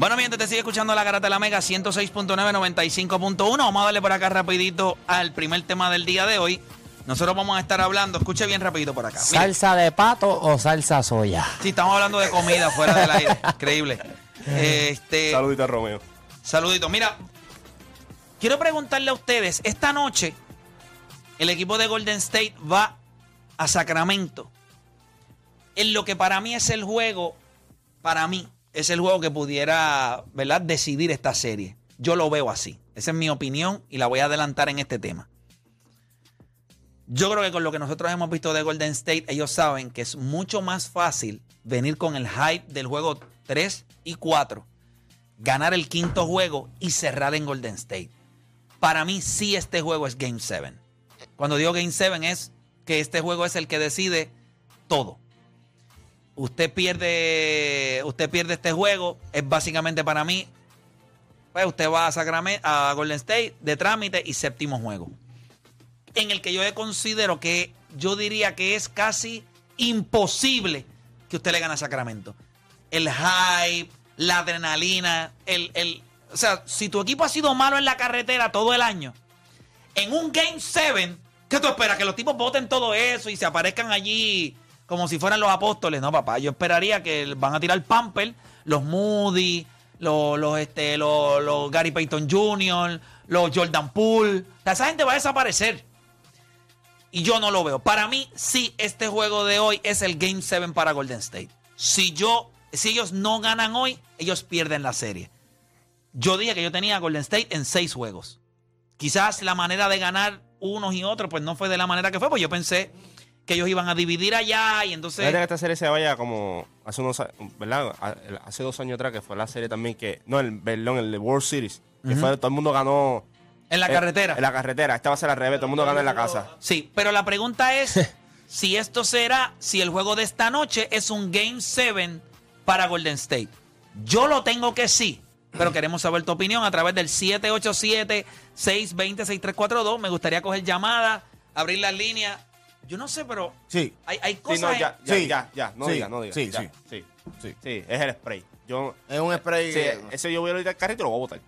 Bueno, mientras te sigue escuchando la garata de la Mega 106.9, 95.1, vamos a darle por acá rapidito al primer tema del día de hoy. Nosotros vamos a estar hablando, escuche bien rapidito por acá. ¿Salsa de pato o salsa soya? sí, estamos hablando de comida fuera del aire. Increíble. Este, Saludita, Romeo. Saludito. Mira, quiero preguntarle a ustedes, esta noche el equipo de Golden State va a Sacramento. En lo que para mí es el juego, para mí es el juego que pudiera, ¿verdad?, decidir esta serie. Yo lo veo así. Esa es mi opinión y la voy a adelantar en este tema. Yo creo que con lo que nosotros hemos visto de Golden State, ellos saben que es mucho más fácil venir con el hype del juego 3 y 4 ganar el quinto juego y cerrar en Golden State. Para mí sí este juego es Game 7. Cuando digo Game 7 es que este juego es el que decide todo. Usted pierde, usted pierde este juego, es básicamente para mí, pues usted va a, Sacramento, a Golden State de trámite y séptimo juego. En el que yo considero que yo diría que es casi imposible que usted le gane a Sacramento. El hype, la adrenalina, el, el, o sea, si tu equipo ha sido malo en la carretera todo el año, en un Game 7, ¿qué tú esperas? Que los tipos voten todo eso y se aparezcan allí como si fueran los apóstoles. No, papá, yo esperaría que van a tirar Pamper, los Moody, los, los, este, los, Gary Payton Jr., los Jordan Poole. Esa gente va a desaparecer. Y yo no lo veo. Para mí, sí, este juego de hoy es el Game 7 para Golden State. Si yo, si ellos no ganan hoy, ellos pierden la serie. Yo dije que yo tenía a Golden State en seis juegos. Quizás la manera de ganar unos y otros, pues no fue de la manera que fue, pues yo pensé que ellos iban a dividir allá y entonces. Fíjate que esta serie se vaya como hace unos ¿verdad? Hace dos años atrás que fue la serie también que. No, el perdón, el de World Series. Que fue, todo el mundo ganó. En la carretera. En la carretera. Esta va a ser al revés, todo el mundo gana en la casa. Sí, pero la pregunta es si esto será, si el juego de esta noche es un Game 7 para Golden State. Yo lo tengo que sí, pero queremos saber tu opinión a través del 787-620-6342. Me gustaría coger llamadas, abrir las líneas. Yo no sé, pero Sí. hay, hay Sí, cosas... no, ya, ya, Sí. ya, ya. No Sí. diga, no diga. Sí, ya, sí. sí. Sí. Sí, es el spray. Yo. Es un spray. Sí, que- ese yo voy a ahorita al carrito y lo voy a botar.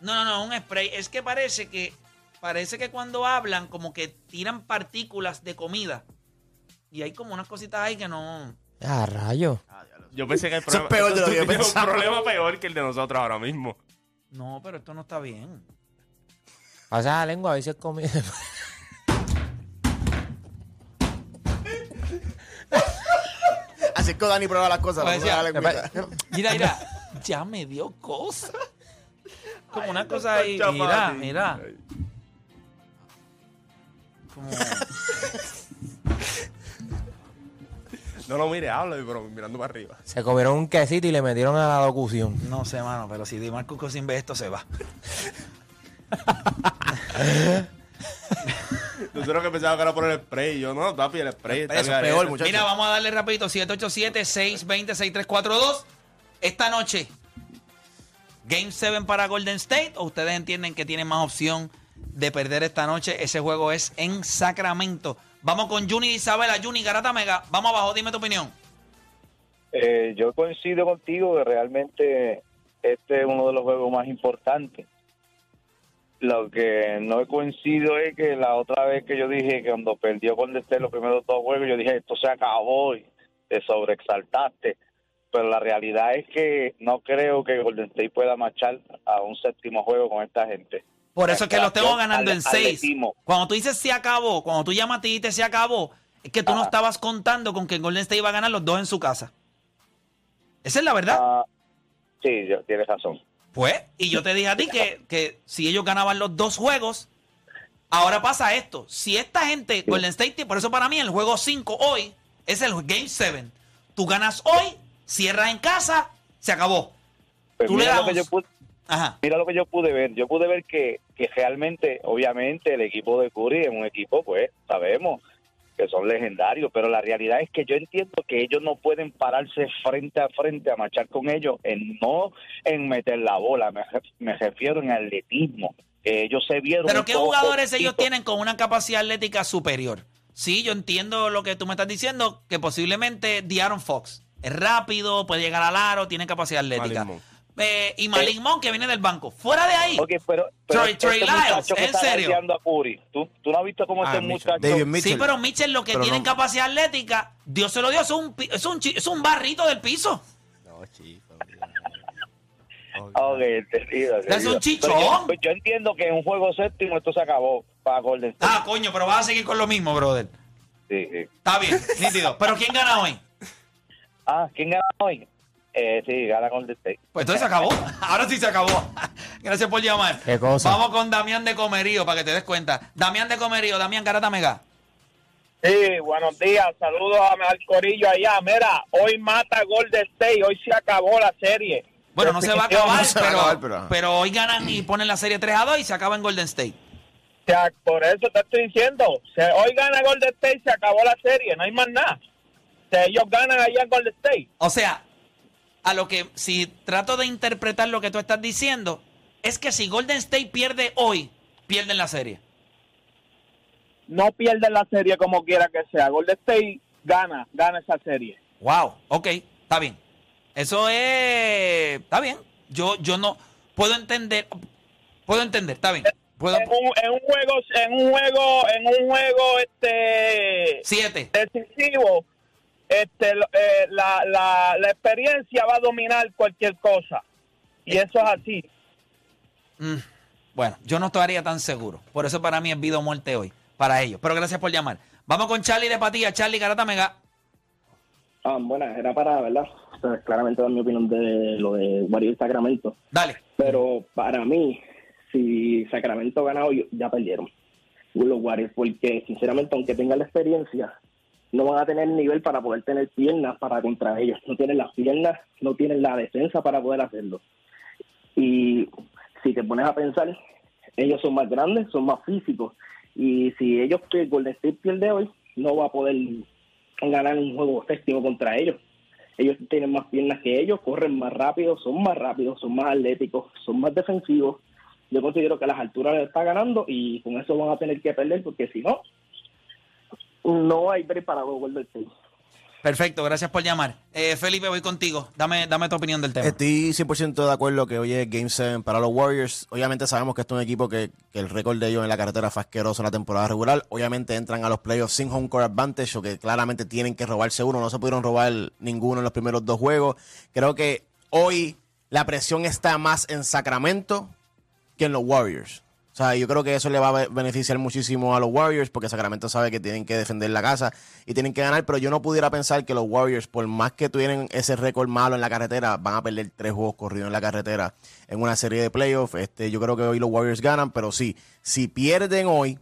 No, no, no, un spray. Es que parece que parece que cuando hablan como que tiran partículas de comida. Y hay como unas cositas ahí que no... Ah, rayo. Yo pensé que el Eso es problema. peor de lo que yo pensaba. un problema peor que el de nosotros ahora mismo. No, pero esto no está bien. Pasa la lengua a ver si es comida. Así es que Dani prueba las cosas. Pues no decía, la. Mira, mira, ya me dio cosa. Como una cosa ahí, mira, mira. Como- No lo mire, habla, pero mirando para arriba. Se comieron un quesito y le metieron a la locución. no sé, mano, pero si Dimarco Cosin ve esto, se va. Nosotros que pensábamos que era por el spray. Yo no, papi, el spray. está Eso es peor. Mira, vamos a darle rapidito, 787-620-6342. Esta noche, Game 7 para Golden State, o ustedes entienden que tienen más opción de perder esta noche. Ese juego es en Sacramento. Vamos con Juni Isabela, Juni Garata Mega. Vamos abajo, dime tu opinión. Eh, yo coincido contigo que realmente este es uno de los juegos más importantes. Lo que no coincido es que la otra vez que yo dije que cuando perdió con State los primeros dos juegos, yo dije esto se acabó y te sobreexaltaste. Pero la realidad es que no creo que Golden State pueda marchar a un séptimo juego con esta gente. Por eso es que los tengo ganando al- en seis. Cuando tú dices se acabó, cuando tú llamas y te se acabó, es que tú no estabas contando con que Golden State iba a ganar los dos en su casa. Esa es la verdad. Ah, sí, tienes razón. Pues, y yo te dije a ti que, que si ellos ganaban los dos juegos, ahora pasa esto. Si esta gente, Golden State, por eso para mí el juego 5 hoy es el Game 7. Tú ganas hoy, cierras en casa, se acabó. Pues Tú le mira, das lo que yo pude, Ajá. mira lo que yo pude ver. Yo pude ver que, que realmente, obviamente, el equipo de Curry es un equipo, pues, sabemos que son legendarios, pero la realidad es que yo entiendo que ellos no pueden pararse frente a frente a marchar con ellos, en no en meter la bola, me, re- me refiero en atletismo. Que ellos se vieron. Pero ¿qué jugadores ellos tienen con una capacidad atlética superior? Sí, yo entiendo lo que tú me estás diciendo, que posiblemente Diaron Fox es rápido, puede llegar al aro, tiene capacidad atlética. Eh, y Malik Monk, que viene del banco. Fuera de ahí. Ok, pero, pero Trey- Trey este Lyles, ¿en serio? a Curry, ¿tú, tú no has visto cómo Ah, este Mitchell. muchacho... Sí, pero Mitchell lo que Pero tiene no- capacidad atlética, Dios se lo dio, es un, es un, es un barrito del piso. No, chico. Ok, entendido, Es un entendido. chichón. Yo, pues yo entiendo que en un juego séptimo esto se acabó para Golden State. Ah, coño, pero vas a seguir con lo mismo, brother. Sí, sí. Está bien, nítido. Pero ¿quién gana hoy? Ah, ¿quién gana hoy? Eh, sí, gana Golden State. Pues entonces se acabó. Ahora sí se acabó. Gracias por llamar. Qué cosa. Vamos con Damián de Comerío para que te des cuenta. Damián de Comerío, Damián Garata Mega. Sí, buenos días. Saludos a- al Corillo allá. Mira, hoy mata Golden State. Hoy se acabó la serie. Bueno, no se va a acabar, No se va a pero, acabar, pero ajá. pero hoy ganan y ponen la serie 3 a 2 y se acaba en Golden State. O sea, por eso te estoy diciendo. Se- hoy gana Golden State, se acabó la serie. No hay más nada. O sea, ellos ganan allá en Golden State. O sea, a lo que si trato de interpretar lo que tú estás diciendo, es que si Golden State pierde hoy, pierden la serie. No pierden la serie como quiera que sea. Golden State gana, gana esa serie. Wow, ok, está bien. Eso es. Está bien. Yo, yo no. Puedo entender. Puedo entender, está bien. Puedo. En un, en un juego, en un juego, en un juego, este Siete. decisivo, este, lo- eh, la, la, la experiencia va a dominar cualquier cosa. Y eso es así. Mm, Bueno, yo no estaría tan seguro. Por eso para mí es vida o muerte hoy. Para ellos. Pero gracias por llamar. Vamos con Charlie de Patilla. Charlie Garata Mega. Ah, bueno, era para, ¿verdad? O sea, claramente dar mi opinión de lo de Warriors y Sacramento. Dale. Pero para mí, si Sacramento gana hoy, ya perdieron los Warriors, porque sinceramente, aunque tengan la experiencia, no van a tener nivel para poder tener piernas para contra ellos. No tienen las piernas, no tienen la defensa para poder hacerlo. Y si te pones a pensar, ellos son más grandes, son más físicos. Y si ellos, que Golden State pierde hoy, no va a poder ganar un juego séptimo contra ellos. Ellos tienen más piernas que ellos, corren más rápido, son más rápidos, son más atléticos, son más defensivos. Yo considero que a las alturas les está ganando y con eso van a tener que perder porque si no, no hay para Golden State. Perfecto, gracias por llamar. Eh, Felipe, voy contigo. Dame, dame tu opinión del tema. Estoy 100% de acuerdo que hoy es Game 7 para los Warriors. Obviamente sabemos que esto es un equipo que, que el récord de ellos en la carretera fue asqueroso en la temporada regular. Obviamente entran a los playoffs sin home court advantage o que claramente tienen que robarse uno. No se pudieron robar ninguno en los primeros dos juegos. Creo que hoy la presión está más en Sacramento que en los Warriors. O sea, yo creo que eso le va a be- beneficiar muchísimo a los Warriors porque Sacramento sabe que tienen que defender la casa y tienen que ganar, pero yo no pudiera pensar que los Warriors, por más que tuvieran ese récord malo en la carretera, van a perder tres juegos corridos en la carretera en una serie de playoffs. Este, yo creo que hoy los Warriors ganan, pero sí, si pierden hoy,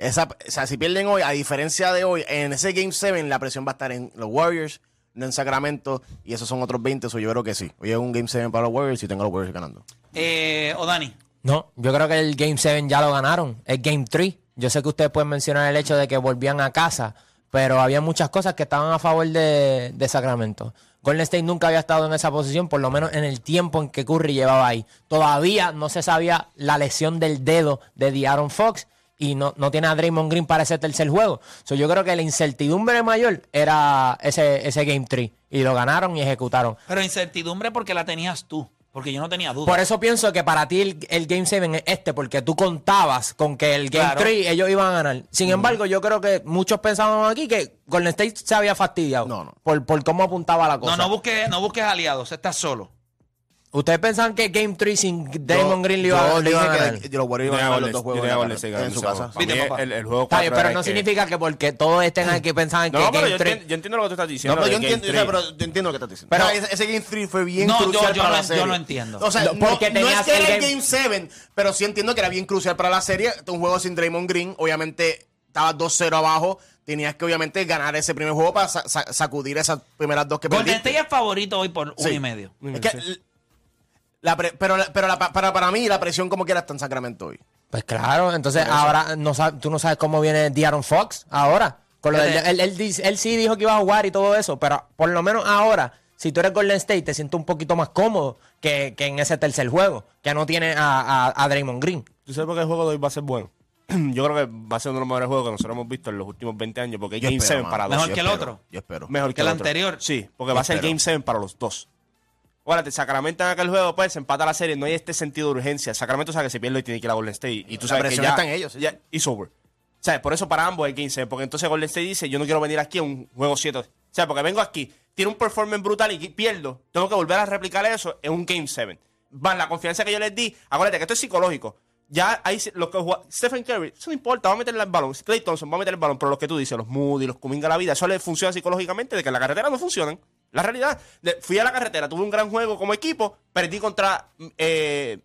o sea, si pierden hoy, a diferencia de hoy, en ese Game 7 la presión va a estar en los Warriors, no en Sacramento, y esos son otros 20, eso yo creo que sí. Hoy es un Game 7 para los Warriors y tengo a los Warriors ganando. Eh, o Dani. No, yo creo que el Game 7 ya lo ganaron. Es Game 3. Yo sé que ustedes pueden mencionar el hecho de que volvían a casa, pero había muchas cosas que estaban a favor de, de Sacramento. Golden State nunca había estado en esa posición, por lo menos en el tiempo en que Curry llevaba ahí. Todavía no se sabía la lesión del dedo de De'Aaron Fox y no, no tiene a Draymond Green para ese tercer juego. So, yo creo que la incertidumbre mayor era ese, ese Game 3 y lo ganaron y ejecutaron. Pero incertidumbre porque la tenías tú. Porque yo no tenía duda. Por eso pienso que para ti el, el Game 7 es este, porque tú contabas con que el Game Claro. 3 ellos iban a ganar. Sin embargo, yo creo que muchos pensábamos aquí que Golden State se había fastidiado No, no. Por, por cómo apuntaba la cosa. No, no busques, no busques aliados, estás solo. ¿Ustedes pensaban que Game 3 sin Damon Yo- Green le iba, yo le iba a dije ganar? que los Warriors Yo iban a ganar los dos Golden- juegos yo en Golden en su casa. Viste, papá. el, el juego Está bien, pero no que- significa que porque todos estén aquí pensaban que No, pero Game yo 3... entiendo, yo entiendo lo que tú estás No, diciendo. pero yo entiendo, o sea, 3. pero yo entiendo lo que estás diciendo. Pero- ese, ese Game 3 fue bien No, yo- crucial yo para no- la yo serie. no entiendo. O sea, No, no, porque no es que el era el Game- Game 7, pero sí entiendo que era bien crucial para la serie. Un juego sin Draymond Green, obviamente estabas 2-0 abajo. Tenías que obviamente ganar ese primer juego para sa- sa- sacudir esas primeras dos que Golden perdiste. State es favorito hoy por Sí. uno y medio. Es que la pre- pero pero la- para, para mí la presión como quiera está en Sacramento hoy. Pues claro, entonces ahora no sab- tú no sabes cómo viene De'Aaron Fox ahora. Con lo del- Fíjate. él, él sí dijo que iba a jugar y todo eso, pero por lo menos ahora, si tú eres Golden State, te sientes un poquito más cómodo que, que en ese tercer juego, que no tiene a, a, a Draymond Green. ¿Tú sabes por qué el juego de hoy va a ser bueno? Yo creo que va a ser uno de los mejores juegos que nosotros hemos visto en los últimos 20 años, porque Yo Game espero, 7 mano. para dos. Mejor Yo que el espero, otro. Yo espero. Mejor que el otro. anterior. Sí, porque Yo va a ser. Game 7 para los dos. Acuérdate, Sacramento en aquel juego, pues, se empata la serie, no hay este sentido de urgencia. Sacramento sabe que se pierde y tiene que ir a Golden State. Y tú La sabes que ya, está en ellos, ya it's over. O sea, por eso para ambos hay 15, porque entonces Golden State dice, yo no quiero venir aquí a un juego 7. O sea, porque vengo aquí, tiene un performance brutal y pierdo, tengo que volver a replicar eso en un Game 7. Van, la confianza que yo les di, acuérdate que esto es psicológico. Ya hay los que juega- Stephen Curry, eso no importa, va a meterle el balón. Clay Thompson va a meter el balón, pero lo que tú dices, los Moody, los Kuminga la vida, eso le funciona psicológicamente de que en la carretera no funcionan. La realidad, fui a la carretera, tuve un gran juego como equipo, perdí contra eh,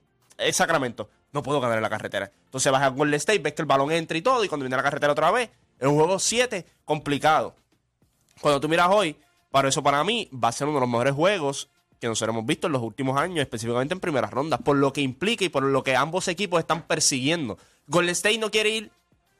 Sacramento. No puedo ganar en la carretera. Entonces vas a Golden State, ves que el balón entra y todo, y cuando viene a la carretera otra vez, es un juego 7 complicado. Cuando tú miras hoy, para eso para mí va a ser uno de los mejores juegos que nosotros hemos visto en los últimos años, específicamente en primeras rondas, por lo que implica y por lo que ambos equipos están persiguiendo. Golden State no quiere ir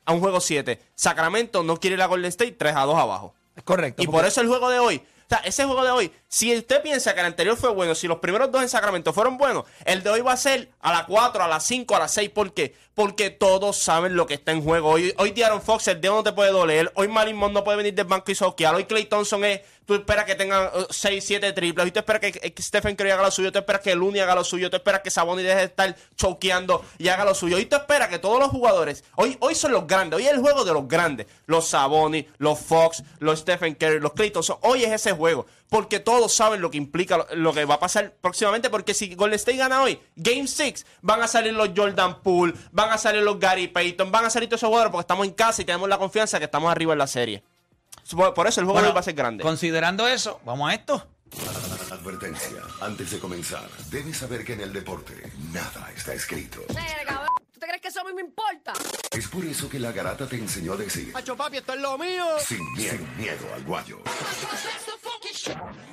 a un juego 7. Sacramento no quiere ir a Golden State 3 a 2 abajo. Es correcto. Y por eso el juego de hoy. Sea, ese juego de hoy, si usted piensa que el anterior fue bueno, si los primeros dos en Sacramento fueron buenos, el de hoy va a ser a las 4, a las 5, a las 6. ¿Por qué? Porque todos saben lo que está en juego. Hoy, hoy De'Aaron Fox, el dedo no te puede doler. Hoy Malin no puede venir del banco y soquear. Hoy Clay Thompson es, tú esperas que tenga 6, 7 triples. Hoy tú esperas que, Stephen Curry haga lo suyo. Tú esperas que Looney haga lo suyo. Tú esperas que Sabonis deje de estar choqueando y haga lo suyo. Hoy tú esperas que todos los jugadores, hoy, hoy son los grandes. Hoy es el juego de los grandes. Los Sabonis, los Fox, los Stephen Curry, los Clay Thompson. Hoy es ese juego. Porque todos saben lo que implica lo, lo que va a pasar próximamente. Porque si Golden State gana hoy, Game 6, van a salir los Jordan Poole, van a salir los Gary Payton, van a salir todos esos jugadores porque estamos en casa y tenemos la confianza que estamos arriba en la serie. Por, por eso el juego Bueno, va a ser grande. Considerando eso, vamos a esto. Advertencia, antes de comenzar, debes saber que en el deporte nada está escrito. ¿tú te crees que eso a mí me importa? Es por eso que la garata te enseñó a decir, Pacho papi, esto es lo mío. sin miedo, sin miedo al guayo.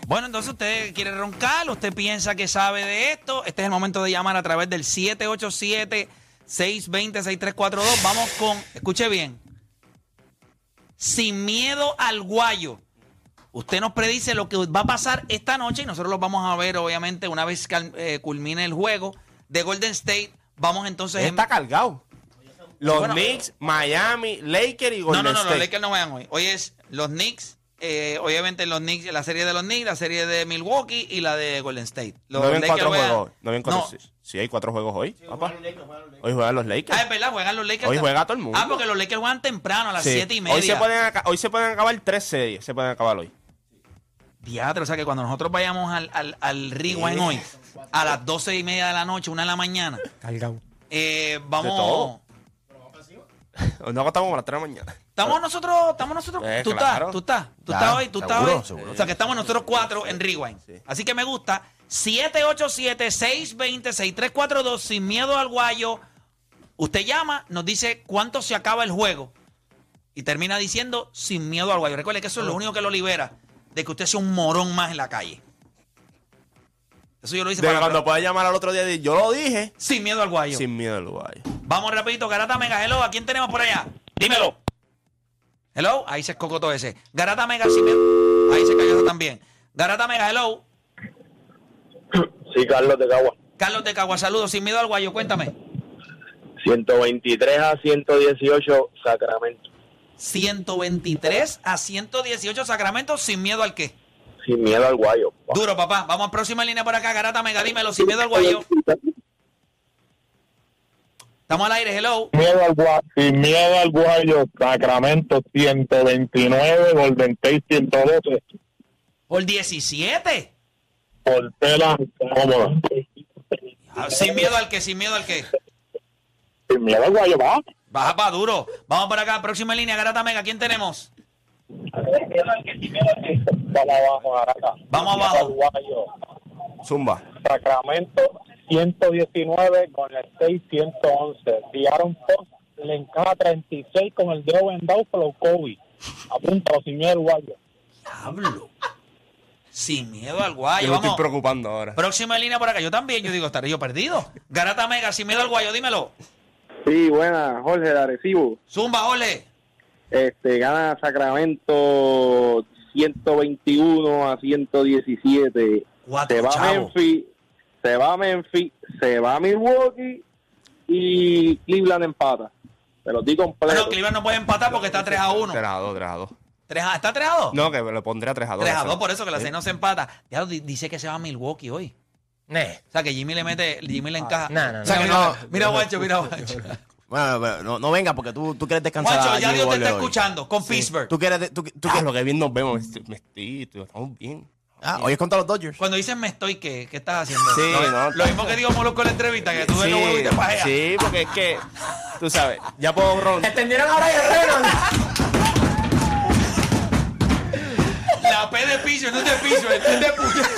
Bueno, entonces usted quiere roncar, usted piensa que sabe de esto. Este es el momento de llamar a través del 787-620-6342. Vamos con, escuche bien, sin miedo al guayo. Usted nos predice lo que va a pasar esta noche y nosotros lo vamos a ver, obviamente, una vez que eh, culmine el juego de Golden State. Vamos entonces... en- Está cargado. Los Bueno. Knicks, Miami, Lakers y No, Golden no, no, los State. Lakers no vayan hoy. Hoy es los Knicks, eh, obviamente los Knicks, la serie de los Knicks, la serie de Milwaukee y la de Golden State. Los no habían cuatro juegan- juegos. No habían cuatro. No. Sí, sí, hay cuatro juegos hoy. papá. Hoy juegan los Lakers. Ah, es verdad, juegan los Lakers. Hoy juega todo el mundo. Ah, porque los Lakers juegan temprano, a las Sí. siete y media. Hoy se, pueden, hoy se pueden acabar tres series. Se pueden acabar hoy. Diatre, o sea que cuando nosotros vayamos al, al, al Rewind hoy, a las doce y media de la noche, una de la mañana, Cargado. eh, De vamos... nos acostamos a las 3 de la mañana. Estamos nosotros, estamos nosotros. Eh, tú claro. estás, tú estás, tú estás hoy, tú estás hoy. seguro. O sea que estamos nosotros cuatro en Rewind. Así que me gusta. 787-620-6342, sin miedo al guayo. Usted llama, nos dice cuánto se acaba el juego. Y termina diciendo sin miedo al guayo. Recuerde que eso es lo único que lo libera de que usted sea un morón más en la calle. Eso yo lo hice De para cuando pueda llamar al otro día y yo lo dije. sin miedo al guayo. Sin miedo al guay. Vamos rapidito, Garata Mega, hello, ¿a quién tenemos por allá? Dímelo. Hello, ahí se escocotó ese. Garata Mega, si me... ahí se cayó también. Garata Mega, hello. Sí, Carlos de Cagua. Carlos de Cagua, saludos, sin miedo al guayo, cuéntame. 123 a 118 Sacramento. 123 a 118 Sacramento, sin miedo al qué. Sin miedo al guayo. Duro, papá. Vamos a próxima línea por acá, Garata Mega, dímelo, sin miedo al guayo. Estamos al aire, hello. Miedo al gua- sin miedo al guayo, Sacramento 129, Golden State 112. Por 17. por tela cómoda. Ah, Sin miedo al que, sin miedo al que. Sin miedo al guayo, va. Baja para duro. Vamos para acá, próxima línea, Garata Mega. ¿Quién tenemos? Vamos abajo, Garata. Vamos abajo. Guayo. Zumba. Sacramento 119 con el 611. Diaron Post le encaja 36 con el dedo vendado por COVID. Apunta sin miedo guayo. Diablo. Sin miedo al Yo guayo. me estoy Vamos. preocupando ahora. Próxima línea por acá. Yo también. Yo digo, estaré yo perdido. Garata Mega, sin miedo al guayo. Dímelo. Sí, buena, Jorge de Arecibo. Zumba, ole. Este, gana Sacramento 121 a 117. Cuatro se va a chavos. Memphis, se va a Memphis, se va a Milwaukee y Cleveland empata. Pero di completo. Bueno, Cleveland no puede empatar porque está 3 a 1. 3 a 2, 3 a 2. Tres a- ¿Está 3 a 2? No, que me lo pondré a 3 a 2. 3 a 2, por eso que la 6 no se empata. Ya di- dice que se va a Milwaukee hoy. Nah. O sea, que Jimmy le mete, Jimmy le encaja. no, no, O sea, no. que No, mira, mira, Guacho, mira, Guacho. Bueno, no, no venga porque tú, tú quieres descansar. Guacho, a ya Dios te está hoy. escuchando con Pittsburgh. Tú quieres. Tú, tú Ah, quieres- lo que bien nos vemos. Estoy- Me estoy, estoy- estamos bien. ah, hoy es contra los Dodgers. Cuando dices me estoy, ¿qué, qué estás haciendo? Sí, lo, no, lo mismo que digo Molusco en la entrevista, que tú ves los huevos y te pajeas. sí, porque es que, tú sabes, ya puedo ron. Extendieron ahora Reynolds. La P de piso no es de piso, es de puta.